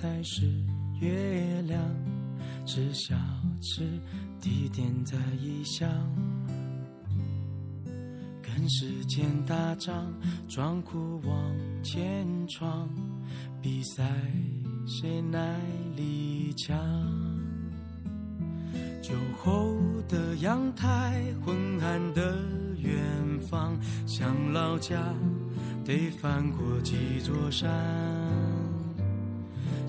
才是月亮，吃小吃地点在异乡。跟时间打仗，装酷往前闯，比赛谁耐力强。酒后的阳台，昏暗的远方，想老家得翻过几座山。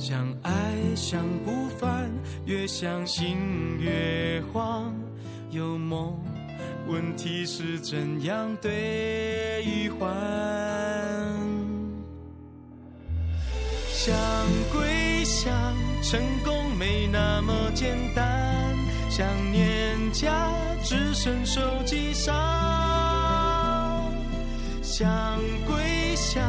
想爱想不烦，越想心越慌。有梦，问题是怎样兑换？想归想，成功没那么简单。想念家，只剩手机上。想归想，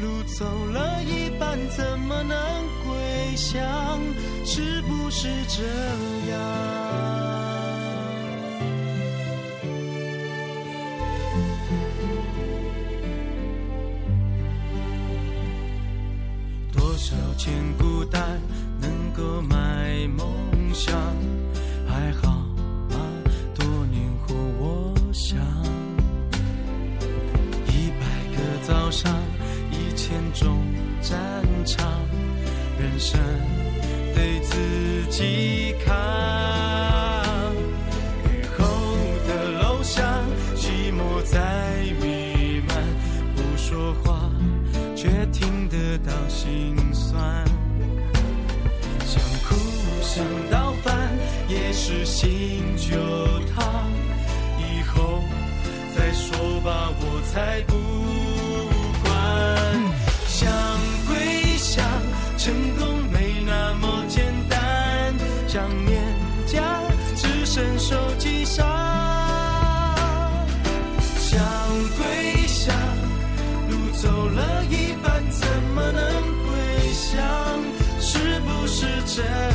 路走了一半，怎么能归乡？是不是这样？多少钱孤单能够买梦想？还好场，人生得自己扛。雨后的楼上，寂寞在弥漫，不说话却听得到心酸。想哭想到烦，也是醒酒烫。以后再说吧，我才不怎么能回想？是不是真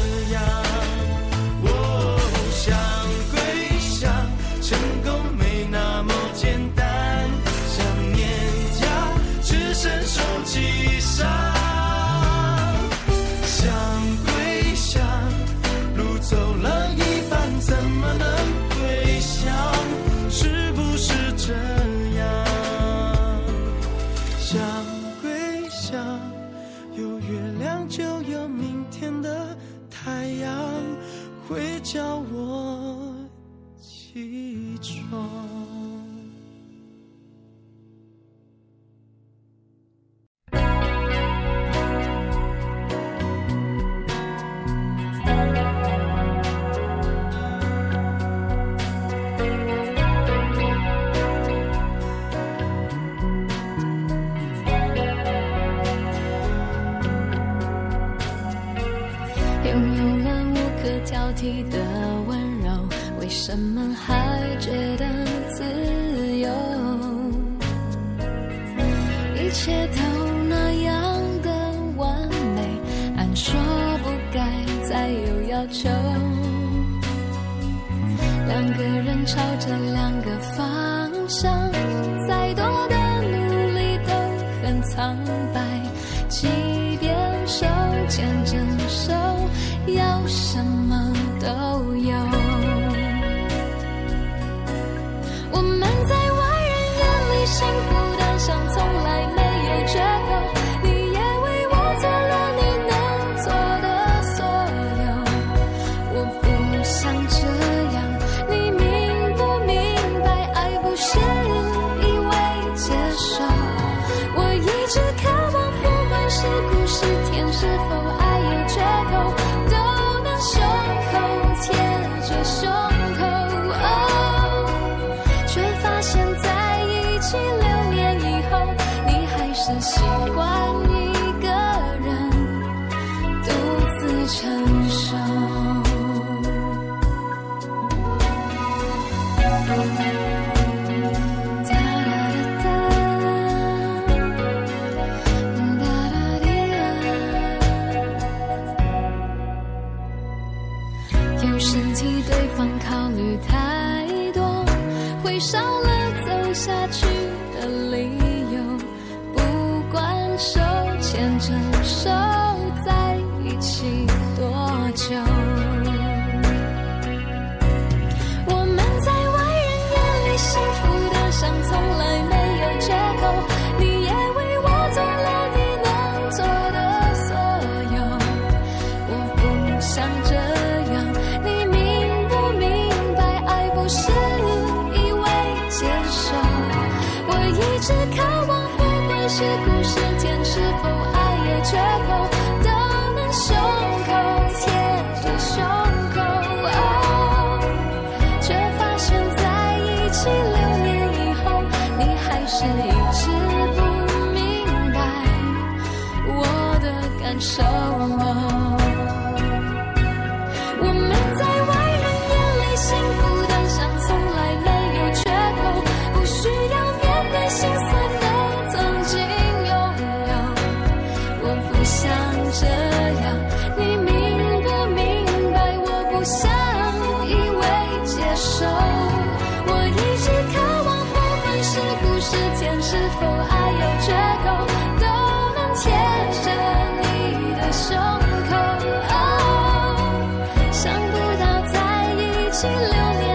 有月亮就有明天的太阳，会叫我起床。挑剔的温柔，为什么还觉得自由？一切都那样的完美，按说不该再有要求。两个人朝着两个方向，再多的努力都很苍白。即便手牵，要什么都有。我们在外人眼里幸福的像从来没有缺口，你也为我做了你能做的所有。我不想这样，你明不明白？爱不是一味接受，我一直渴望，不管是苦是甜，是否爱少了走下去的理由不管手牵着手在一起多久我们在外人眼里幸福得像从来没有缺口你也为我做了你能做的所有我不想这是故事间，是否爱也缺口？惜流年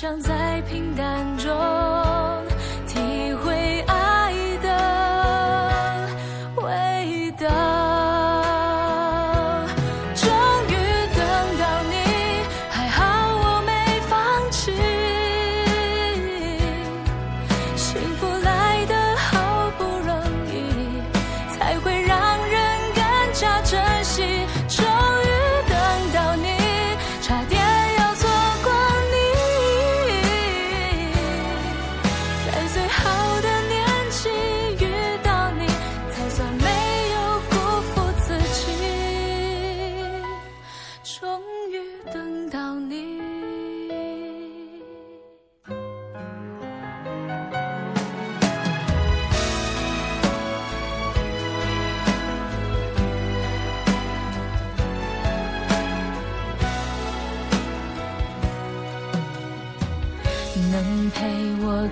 想在。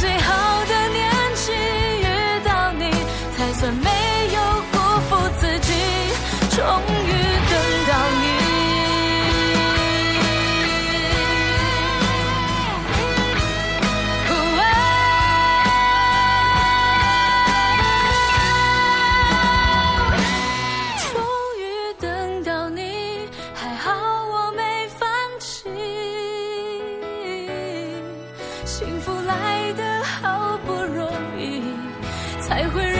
最后。才会。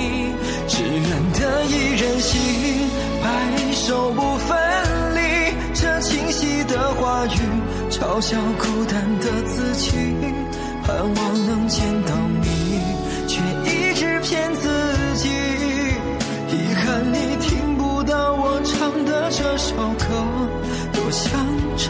手不分离。这清晰的话语，嘲笑孤单的自己，盼望能见到你，却一直骗自己。遗憾你听不到我唱的这首歌，多想唱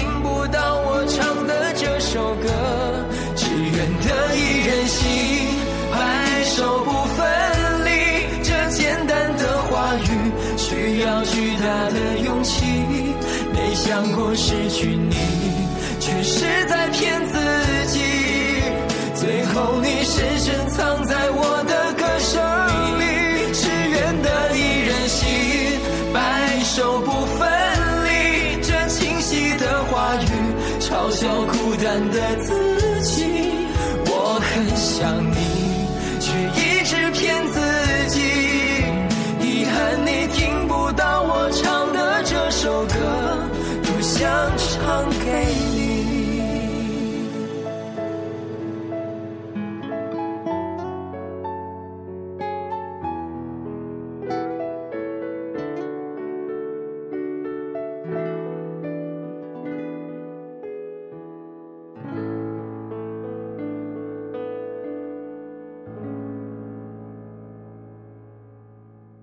想过失去你，却是在骗自己。最后你